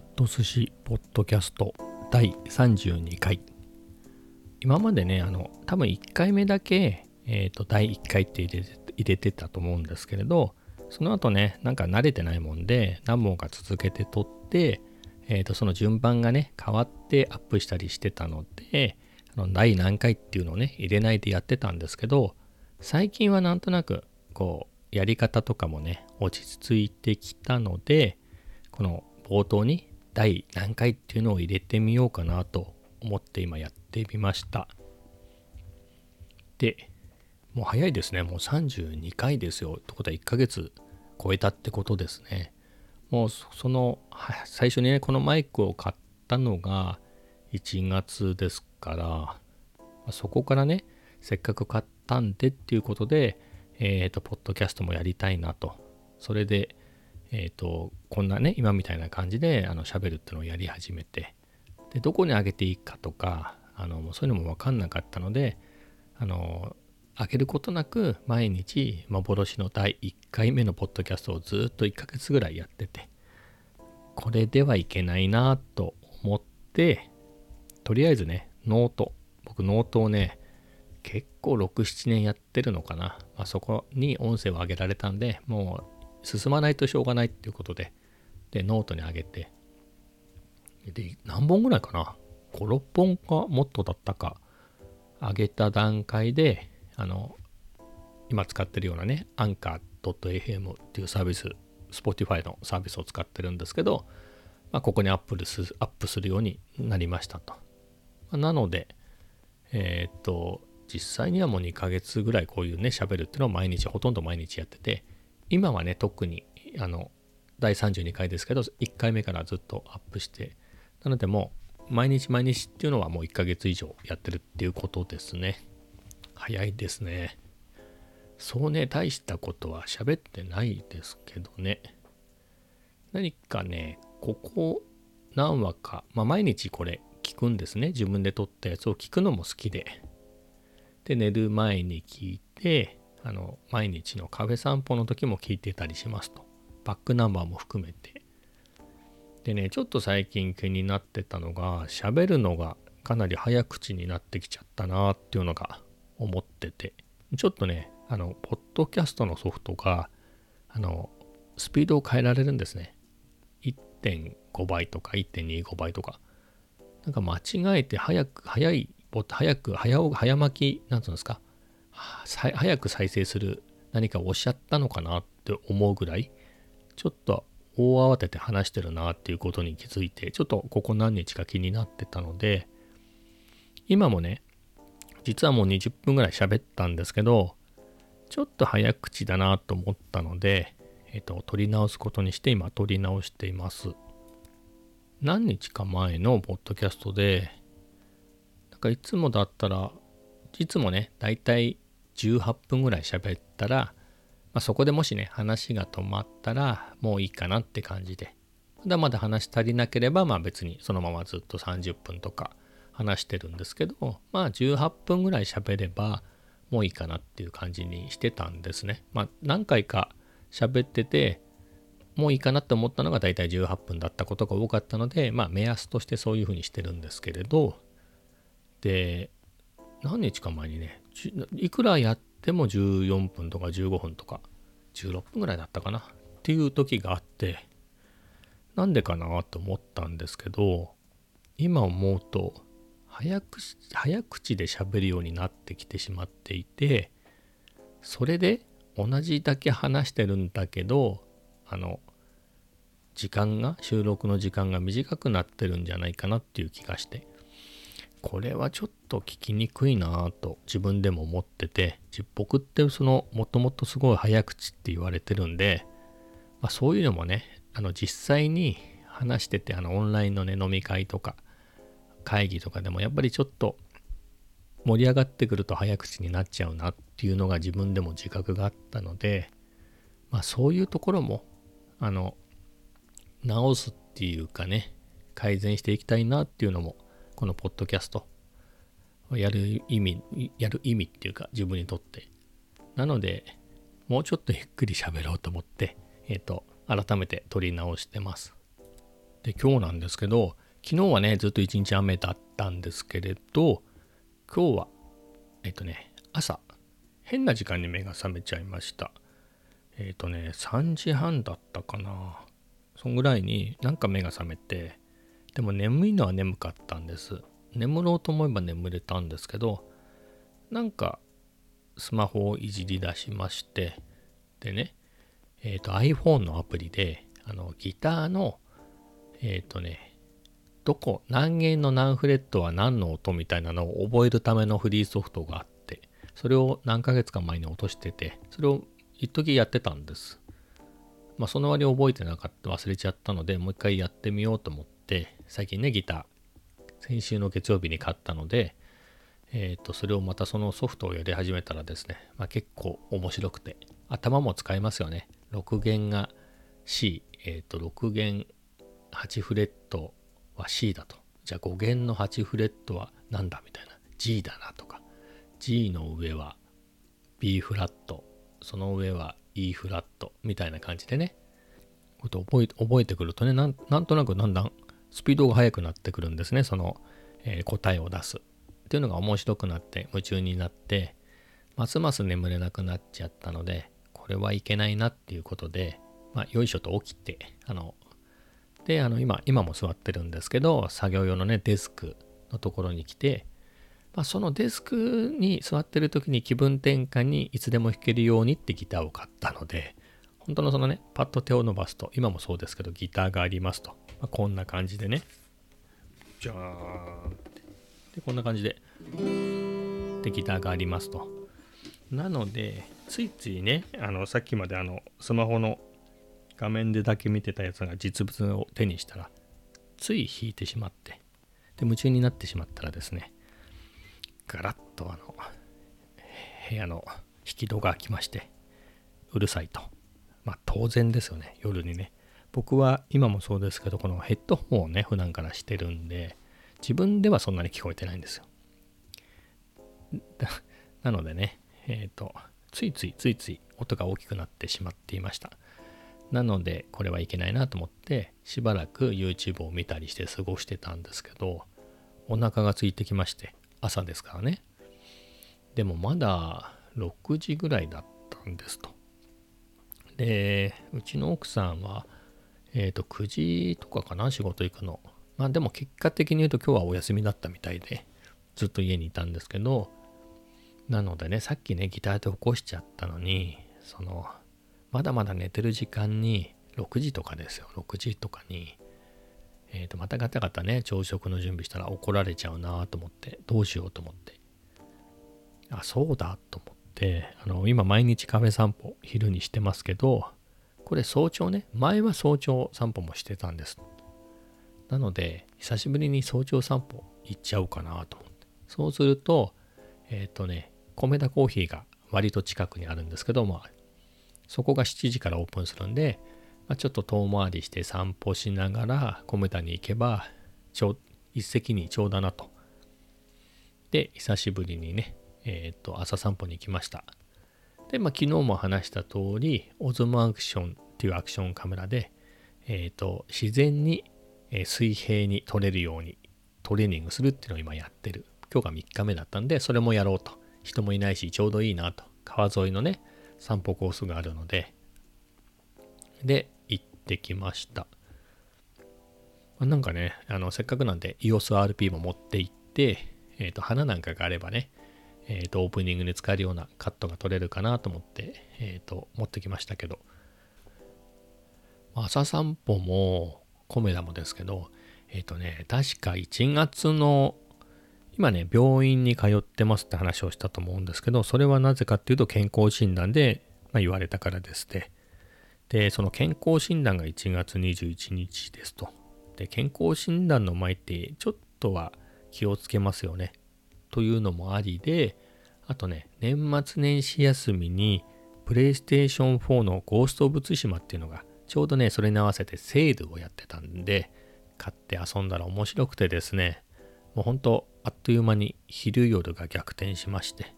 っと寿司ポッドキャスト第32回。今までねあの多分1回目だけ、えーと、第1回って入れて入れてたと思うんですけれどその後ねなんか慣れてないもんで何本か続けて撮って、えーと、その順番がね変わってアップしたりしてたのであの第何回っていうのをね入れないでやってたんですけど最近はなんとなくこうやり方とかもね落ち着いてきたのでこの冒頭に第何回っていうのを入れてみようかなと思って今やってみました。で、もう早いですね。もう32回ですよ。ってことは1ヶ月超えたってことですね。もうその最初にね、このマイクを買ったのが1月ですから、そこからね、せっかく買ったんでっていうことで、えっ、ー、と、ポッドキャストもやりたいなと。それで、え、ー、と、こんなね、今みたいな感じで、あの、喋るっていうのをやり始めて、で、どこに上げていいかとか、あの、そういうのも分かんなかったので、あの、上げることなく、毎日、幻の第1回目のポッドキャストをずっと1ヶ月ぐらいやってて、これではいけないなと思って、とりあえずね、ノート、僕ノートをね、結構6、7年やってるのかな。まあ、そこに音声を上げられたんで、もう進まないとしょうがないっていうことで、で、ノートに上げて、で、何本ぐらいかな ?5、6本かもっとだったか、上げた段階で、あの、今使ってるようなね、アンカー .fm っていうサービス、Spotify のサービスを使ってるんですけど、まあ、ここにアップすアップするようになりましたと。なので、えー、っと、実際にはもう2ヶ月ぐらいこういうね、喋るっていうのを毎日、ほとんど毎日やってて、今はね、特に、あの、第32回ですけど、1回目からずっとアップして、なのでもう、毎日毎日っていうのはもう1ヶ月以上やってるっていうことですね。早いですね。そうね、大したことは喋ってないですけどね。何かね、ここ何話か、まあ毎日これ聞くんですね。自分で撮ったやつを聞くのも好きで。で、寝る前に聞いて、あの毎日のカフェ散歩の時も聞いてたりしますと。バックナンバーも含めて。でねちょっと最近気になってたのが喋るのがかなり早口になってきちゃったなっていうのが思ってて。ちょっとねあのポッドキャストのソフトがあのスピードを変えられるんですね。1.5倍とか1.25倍とか。なんか間違えて早く早い早く早早巻きなんつうんですか？早く再生する何かをおっしゃったのかなって思うぐらいちょっと大慌てて話してるなっていうことに気づいてちょっとここ何日か気になってたので今もね実はもう20分ぐらい喋ったんですけどちょっと早口だなと思ったので、えっ、と、取り直すことにして今取り直しています。何日か前のポッドキャストで、なんかいつもだったら、いつもね、だいたい18分ぐらい喋ったら、まあ、そこでもしね、話が止まったら、もういいかなって感じで。まだまだ話足りなければ、まあ別にそのままずっと30分とか話してるんですけど、まあ18分ぐらい喋れば、もういいかなっていう感じにしてたんですね。まあ何回か喋ってて、もういいかなって思ったのが大体18分だったことが多かったので、まあ目安としてそういうふうにしてるんですけれど、で、何日か前にね、いくらやっても14分とか15分とか16分ぐらいだったかな？っていう時があってなんでかなと思ったんですけど今思うと早口早口で喋るようになってきてしまっていてそれで同じだけ話してるんだけどあの時間が収録の時間が短くなってるんじゃないかなっていう気がして。これはちょっと聞きにくいなぁと自分でも思ってて僕ってそのもともとすごい早口って言われてるんで、まあ、そういうのもねあの実際に話しててあのオンラインのね飲み会とか会議とかでもやっぱりちょっと盛り上がってくると早口になっちゃうなっていうのが自分でも自覚があったのでまあそういうところもあの直すっていうかね改善していきたいなっていうのもこのポッドキャストをやる意味、やる意味っていうか自分にとって。なので、もうちょっとゆっくり喋ろうと思って、えっ、ー、と、改めて撮り直してます。で今日なんですけど昨日はねずっと一日雨だったんですけれど今日はえっとね朝変な時間に目が覚めちゃいましたえっとね3時半だったかなそんぐらいになんか目が覚めてでも眠いのは眠かったんです。眠ろうと思えば眠れたんですけどなんかスマホをいじり出しましてでねえっ、ー、と iPhone のアプリであのギターのえっ、ー、とねどこ何弦の何フレットは何の音みたいなのを覚えるためのフリーソフトがあってそれを何ヶ月か前に落としててそれを一時やってたんです。まあその割覚えてなかった忘れちゃったのでもう一回やってみようと思って。最近ねギター先週の月曜日に買ったのでえっ、ー、とそれをまたそのソフトをやり始めたらですね、まあ、結構面白くて頭も使いますよね6弦が C えっ、ー、と6弦8フレットは C だと。じゃあ5弦の8フレットは何だみたいな。G だなとか。G の上は B フラット。その上は E フラットみたいな感じでね。こと覚え覚えてくるとねなんとなくだんだんスピードが速くなってくるんですね。その、えー、答えを出す。っていうのが面白くなって夢中になってますます眠れなくなっちゃったのでこれはいけないなっていうことでまあよいしょと起きてあので、あの今、今も座ってるんですけど、作業用のね、デスクのところに来て、まあ、そのデスクに座ってる時に気分転換にいつでも弾けるようにってギターを買ったので、本当のそのね、パッと手を伸ばすと、今もそうですけど、ギターがありますと。まあ、こんな感じでね。じゃーんで、こんな感じで。で、ギターがありますと。なので、ついついね、あの、さっきまであの、スマホの画面でだけ見てたやつが実物を手にしたらつい引いてしまってで夢中になってしまったらですねガラッとあの部屋の引き戸が開きましてうるさいとまあ当然ですよね夜にね。僕は今もそうですけどこのヘッドホンをね普段からしてるんで自分ではそんなに聞こえてないんですよ。なのでねえっ、ー、とついついついつい音が大きくなってしまっていました。なのでこれはいけないなと思ってしばらく YouTube を見たりして過ごしてたんですけどお腹が空いてきまして朝ですからね。でもまだ6時ぐらいだったんですと。でうちの奥さんはえっ、ー、と9時とかかな仕事行くの。まあでも結果的に言うと今日はお休みだったみたいでずっと家にいたんですけどなのでねさっきねギターで起こしちゃったのにそのまだまだ寝てる時間に6時とかですよ6時とかに、えー、とまたガタガタね朝食の準備したら怒られちゃうなと思ってどうしようと思って。あそうだと思って。あの今毎日カフェ散歩昼にしてますけどこれ早朝ね前は早朝散歩もしてたんですなので久しぶりに早朝散歩行っちゃおうかなと思ってそうするとえっ、ー、とね米田コーヒーが割と近くにあるんですけど、まあ、そこが7時からオープンするんで、まあ、ちょっと遠回りして散歩しながら米田に行けばちょ一石にちょうだなと。で、久しぶりにね、えっ、ー、と、朝散歩に行きました。で、まあ、昨日も話した通り、オズモアクションっていうアクションカメラで、えっ、ー、と、自然に、え水平に撮れるようにトレーニングするっていうのを今やってる。今日が3日目だったんで、それもやろうと。人もいないし、ちょうどいいなと。川沿いのね、散歩コースがあるので、で、行ってきました。なんかね、あの、せっかくなんで EOSRP も持って行って、えっ、ー、と、花なんかがあればね、えっ、ー、と、オープニングに使えるようなカットが取れるかなと思って、えっ、ー、と、持ってきましたけど、朝散歩も、コメダもですけど、えっ、とね、確か1月の今ね、病院に通ってますって話をしたと思うんですけど、それはなぜかっていうと健康診断で、まあ、言われたからですね。で、その健康診断が1月21日ですと。で、健康診断の前ってちょっとは気をつけますよね。というのもありで、あとね、年末年始休みに、プレイステーション4のゴースト・オブ・ツシマっていうのが、ちょうどね、それに合わせてセールをやってたんで、買って遊んだら面白くてですね、もうほんとあっという間に昼夜が逆転しまして、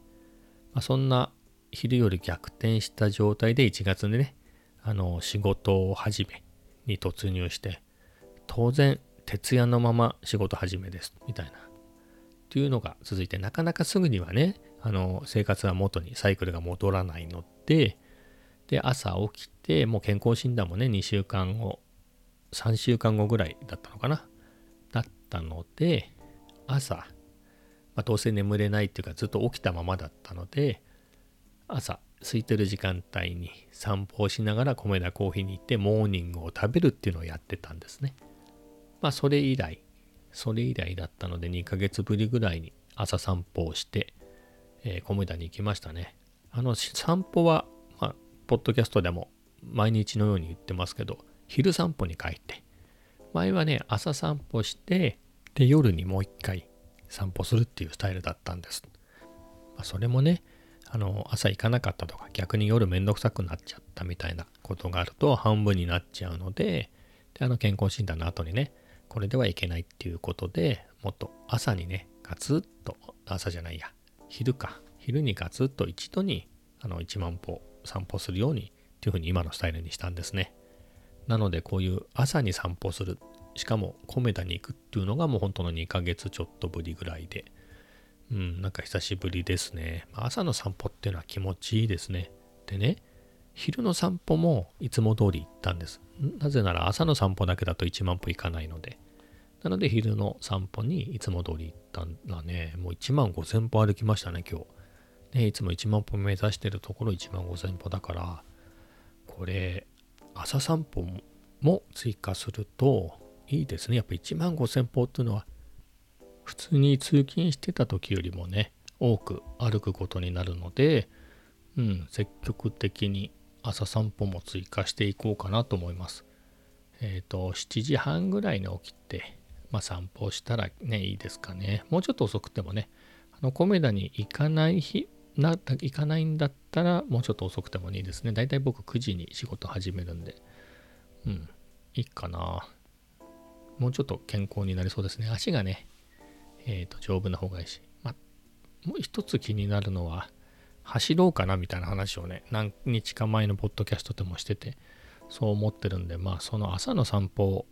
まあ、そんな昼夜逆転した状態で1月でね、あの仕事を始めに突入して、当然徹夜のまま仕事始めですみたいな。っていうのが続いてなかなかすぐにはねあの生活は元にサイクルが戻らないのでで朝起きてもう健康診断もね2週間後3週間後ぐらいだったのかな？だったので朝、まあ、どうせ眠れないっていうかずっと起きたままだったので朝空いてる時間帯に散歩をしながら米田コーヒーに行ってモーニングを食べるっていうのをやってたんですね。まあそれ以来、それ以来だったので2ヶ月ぶりぐらいに朝散歩をして、えー、米田に行きましたね。あの散歩は、まあ、ポッドキャストでも毎日のように言ってますけど、昼散歩に帰って、前はね、朝散歩して、で、夜にもう一回散歩するっていうスタイルだったんです。まあ、それもね、あの朝行かなかったとか逆に夜めんどくさくなっちゃったみたいなことがあると半分になっちゃうのでであの健康診断の後にねこれではいけないっていうことでもっと朝にねガツッと朝じゃないや昼か昼にガツッと一度にあの1万歩散歩するようにっていうふうに今のスタイルにしたんですねなのでこういう朝に散歩するしかも米田に行くっていうのがもう本当の2ヶ月ちょっとぶりぐらいでうん、なんか久しぶりですね。朝の散歩っていうのは気持ちいいですね。でね、昼の散歩もいつも通り行ったんです。なぜなら朝の散歩だけだと1万歩行かないので。なので昼の散歩にいつも通り行ったらね、もう1万5000歩歩きましたね、今日。ね、いつも1万歩目指してるところ1万5000歩だから、これ、朝散歩も追加するといいですね。やっぱ1万5000歩っていうのは普通に通勤してた時よりもね多く歩くことになるので、うん、積極的に朝散歩も追加していこうかなと思います。えっ、ー、と7時半ぐらいに起きて、まあ、散歩したらねいいですかね。もうちょっと遅くてもねあのコメダに行かない日な行かないんだったらもうちょっと遅くてもいいですね。だいたい僕9時に仕事始めるんで。うん、いいかな。もうちょっと健康になりそうですね。足がね、えー、と丈夫な方がいいし、まもう一つ気になるのは走ろうかなみたいな話をね何日か前のポッドキャストでもしててそう思ってるんでまあその朝の散歩を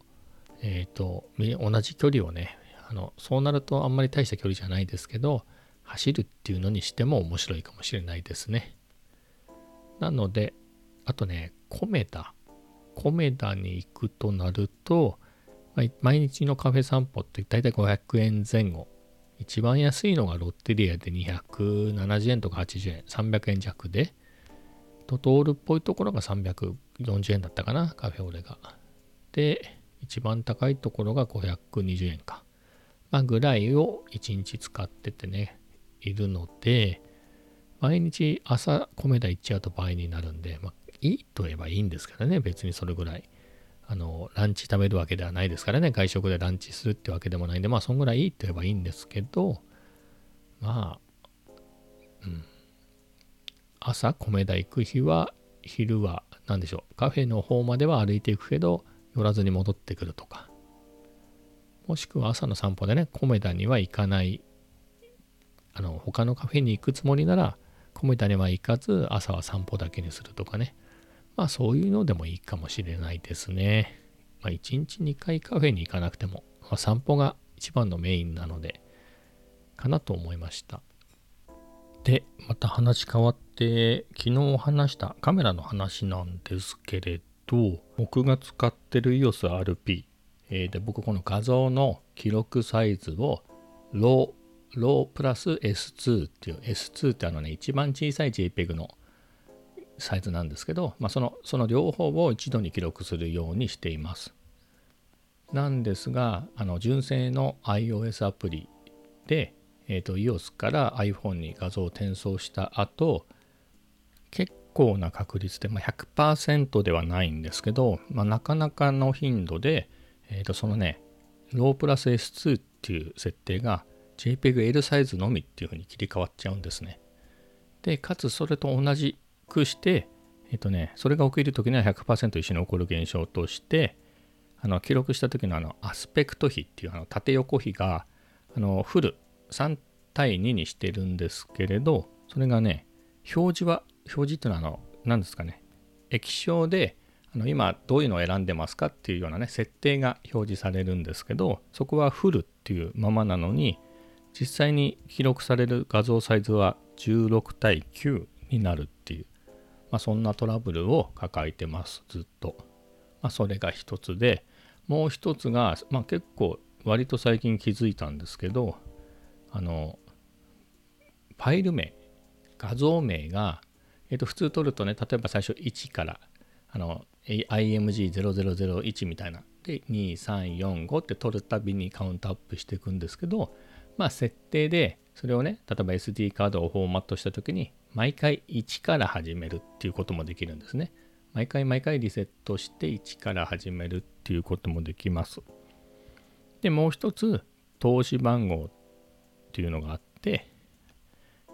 えっ、ー、と同じ距離をねあのそうなるとあんまり大した距離じゃないですけど走るっていうのにしても面白いかもしれないですねなのであとねコメダコメダに行くとなると毎日のカフェ散歩って大体500円前後。一番安いのがロッテリアで270円とか80円、300円弱で、トトールっぽいところが340円だったかな、カフェオレが。で、一番高いところが520円か。まあ、ぐらいを1日使っててね、いるので、毎日朝米田行っちゃうと倍になるんで、まあ、いいと言えばいいんですけどね、別にそれぐらい。あの、ランチ食べるわけではないですからね、外食でランチするってわけでもないんで、まあ、そんぐらいいいって言えばいいんですけど、まあ、うん。朝、米田行く日は、昼は、何でしょう、カフェの方までは歩いていくけど、寄らずに戻ってくるとか。もしくは朝の散歩でね、米田には行かない、あの、他のカフェに行くつもりなら、米田には行かず、朝は散歩だけにするとかね。まあそういうのでもいいかもしれないですね。まあ1日2回カフェに行かなくても、まあ、散歩が一番のメインなので、かなと思いました。で、また話変わって、昨日話したカメラの話なんですけれど、僕が使ってる EOSRP、えー、で僕この画像の記録サイズをロー、ロープラス S2 っていう S2 ってあのね一番小さい JPEG のサイズなんですけど、まあ、そのその両方を一度に記録するようにしています。なんですが、あの純正の iOS アプリで、えーと、EOS から iPhone に画像を転送した後、結構な確率で、まあ、100%ではないんですけど、まあ、なかなかの頻度で、えー、とそのね、ロープラス S2 っていう設定が JPEG-L サイズのみっていう風に切り替わっちゃうんですね。で、かつそれと同じくして、えっとね、それが起きるときには100%一緒に起こる現象として、あの記録した時のあのアスペクト比っていうあの縦横比があのフル3対2にしてるんですけれど、それがね、表示は、表示っていうのはあの、何ですかね、液晶であの今どういうのを選んでますかっていうようなね設定が表示されるんですけどそこはフルっていうままなのに実際に記録される画像サイズは16対9になるっていう、まあ、そんなトラブルを抱えてますずっと、まあ、それが一つでもう一つが、まあ、結構割と最近気づいたんですけどあのファイル名画像名が、えっと、普通取るとね例えば最初1からあの IMG0001 みたいな。で2345って取るたびにカウントアップしていくんですけどまあ設定でそれをね例えば SD カードをフォーマットした時に毎回1から始めるっていうこともできるんですね。毎回毎回リセットして1から始めるっていうこともできます。でもう一つ投資番号っていうのがあって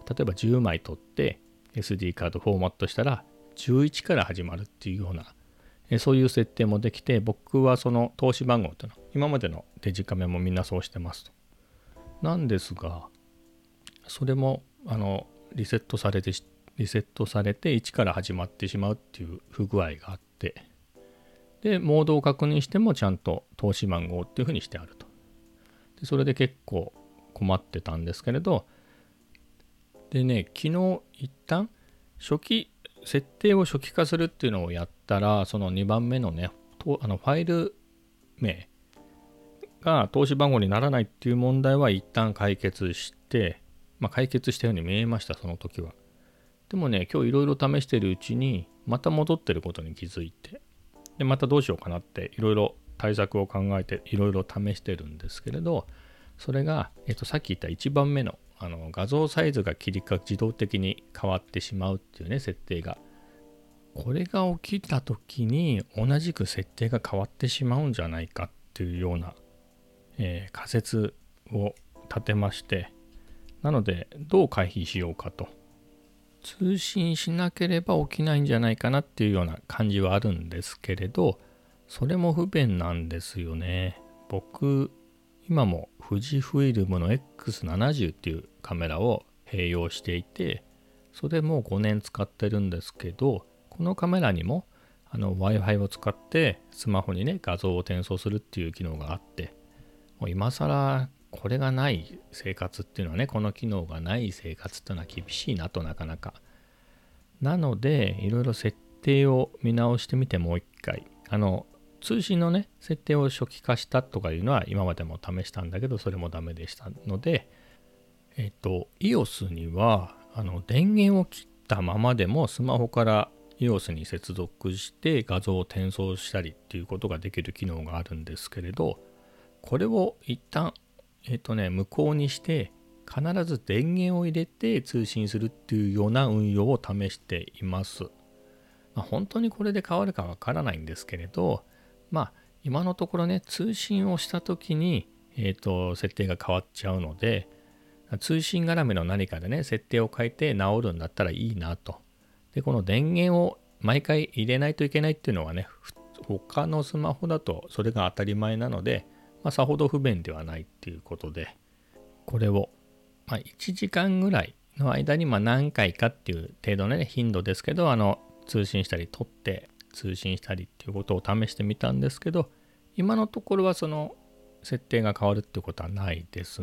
例えば10枚取って SD カードフォーマットしたら11から始まるっていうようなそういう設定もできて僕はその投資番号っていうのは今までのデジカメもみんなそうしてますと。なんですがそれもあのリセットされてリセットされて1から始まってしまうっていう不具合があってでモードを確認してもちゃんと投資番号っていうふうにしてあるとでそれで結構困ってたんですけれどでね昨日一旦初期設定を初期化するっていうのをやったらその2番目のねとあのファイル名が投資番号にならないっていう問題は一旦解決して、まあ、解決したように見えましたその時は。でもね今日いろいろ試してるうちにまた戻ってることに気づいてでまたどうしようかなっていろいろ対策を考えていろいろ試してるんですけれどそれが、えっと、さっき言った1番目のあの画像サイズが切り替え自動的に変わってしまうっていうね設定が。これが起きた時に同じく設定が変わってしまうんじゃないかっていうような、えー、仮説を立てまして。なのでどう回避しようかと。通信しなければ起きないんじゃないかなっていうような感じはあるんですけれどそれも不便なんですよね。僕今も富士フイルムの X70 っていうカメラを併用していてそれも5年使ってるんですけどこのカメラにも Wi-Fi を使ってスマホにね画像を転送するっていう機能があってもう今更これがない生活っていうのはねこの機能がない生活っていうのは厳しいなとなかなか。なのでいろいろ設定を見直してみてもう一回。あの通信のね、設定を初期化したとかいうのは今までも試したんだけど、それもダメでしたので、えっ、と、EOS には、あの、電源を切ったままでもスマホから EOS に接続して画像を転送したりっていうことができる機能があるんですけれど、これを一旦、えっ、とね、無効にして、必ず電源を入れて通信するっていうような運用を試しています。まあ、本当にこれで変わるかわからないんですけれど、まあ今のところね通信をした時に、えーと、設定が変わっちゃうので通信絡みの何かでね設定を変えて直るんだったらいいなと。でこの電源を毎回入れないといけないっていうのはね他のスマホだとそれが当たり前なので、まあ、さほど不便ではないっていうことでこれを、まあ、1時間ぐらいの間にま何回かっていう程度の、ね、頻度ですけどあの通信したり取って通信したりっていうことを試してみたんですけど今のところはその設定が変わるってことはないです。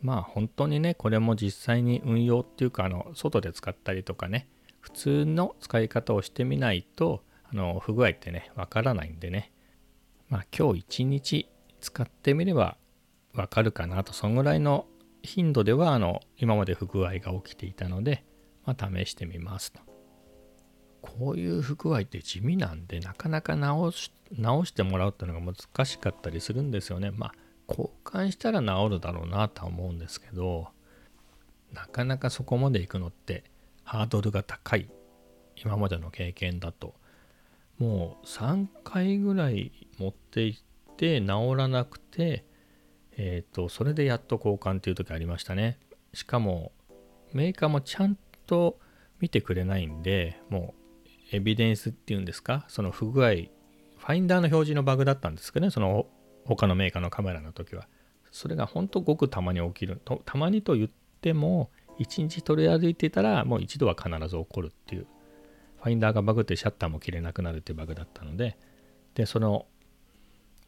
まあ本当にねこれも実際に運用っていうかあの外で使ったりとかね普通の使い方をしてみないとあの不具合ってねわからないんでね。まあ今日一日使ってみればわかるかなと。そのぐらいの頻度ではあの今まで不具合が起きていたので、まあ、試してみますと。こういう不具合って地味なんでなかなか直し直してもらうっていうのが難しかったりするんですよね。まあ交換したら治るだろうなとは思うんですけどなかなかそこまで行くのってハードルが高い。今までの経験だと。もう3回ぐらい持って行って治らなくてえっ、ー、とそれでやっと交換っていう時ありましたね。しかもメーカーもちゃんと見てくれないんでもうエビデンスっていうんですか、その不具合、ファインダーの表示のバグだったんですけどね、その他のメーカーのカメラの時は。それが本当ごくたまに起きる。とたまにと言っても、1日取り歩いてたら、もう一度は必ず起こるっていう。ファインダーがバグってシャッターも切れなくなるっていうバグだったので、で、その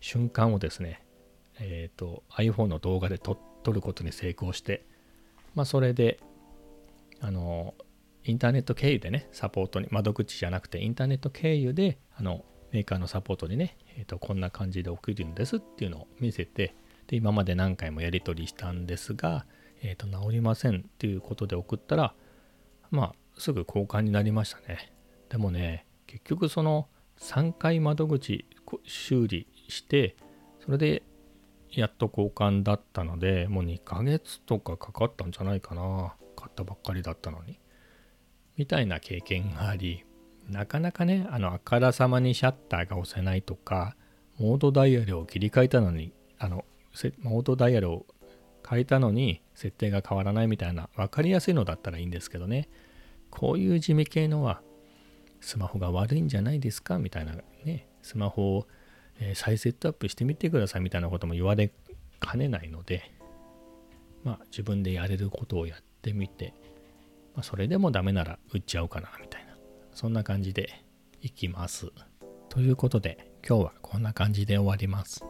瞬間をですね、えっ、ー、と、iPhone の動画で撮ることに成功して、まあ、それで、あの、インターネット経由でね、サポートに、窓口じゃなくてインターネット経由で、あの、メーカーのサポートにね、えーと、こんな感じで送るんですっていうのを見せて、で今まで何回もやり取りしたんですが、えーと、治りませんっていうことで送ったら、まあ、すぐ交換になりましたね。でもね、結局その3回窓口修理して、それでやっと交換だったので、もう2ヶ月とかかかったんじゃないかな。買ったばっかりだったのに。みたいな経験があり、なかなかね、あの、あからさまにシャッターが押せないとか、モードダイヤルを切り替えたのに、あの、モードダイヤルを変えたのに設定が変わらないみたいな分かりやすいのだったらいいんですけどね。こういう地味系のはスマホが悪いんじゃないですか？みたいなねスマホを、再セットアップしてみてくださいみたいなことも言われかねないのでまあ自分でやれることをやってみて、まあ、それでもダメなら売っちゃおうかなみたいな。そんな感じでいきます。ということで今日はこんな感じで終わります。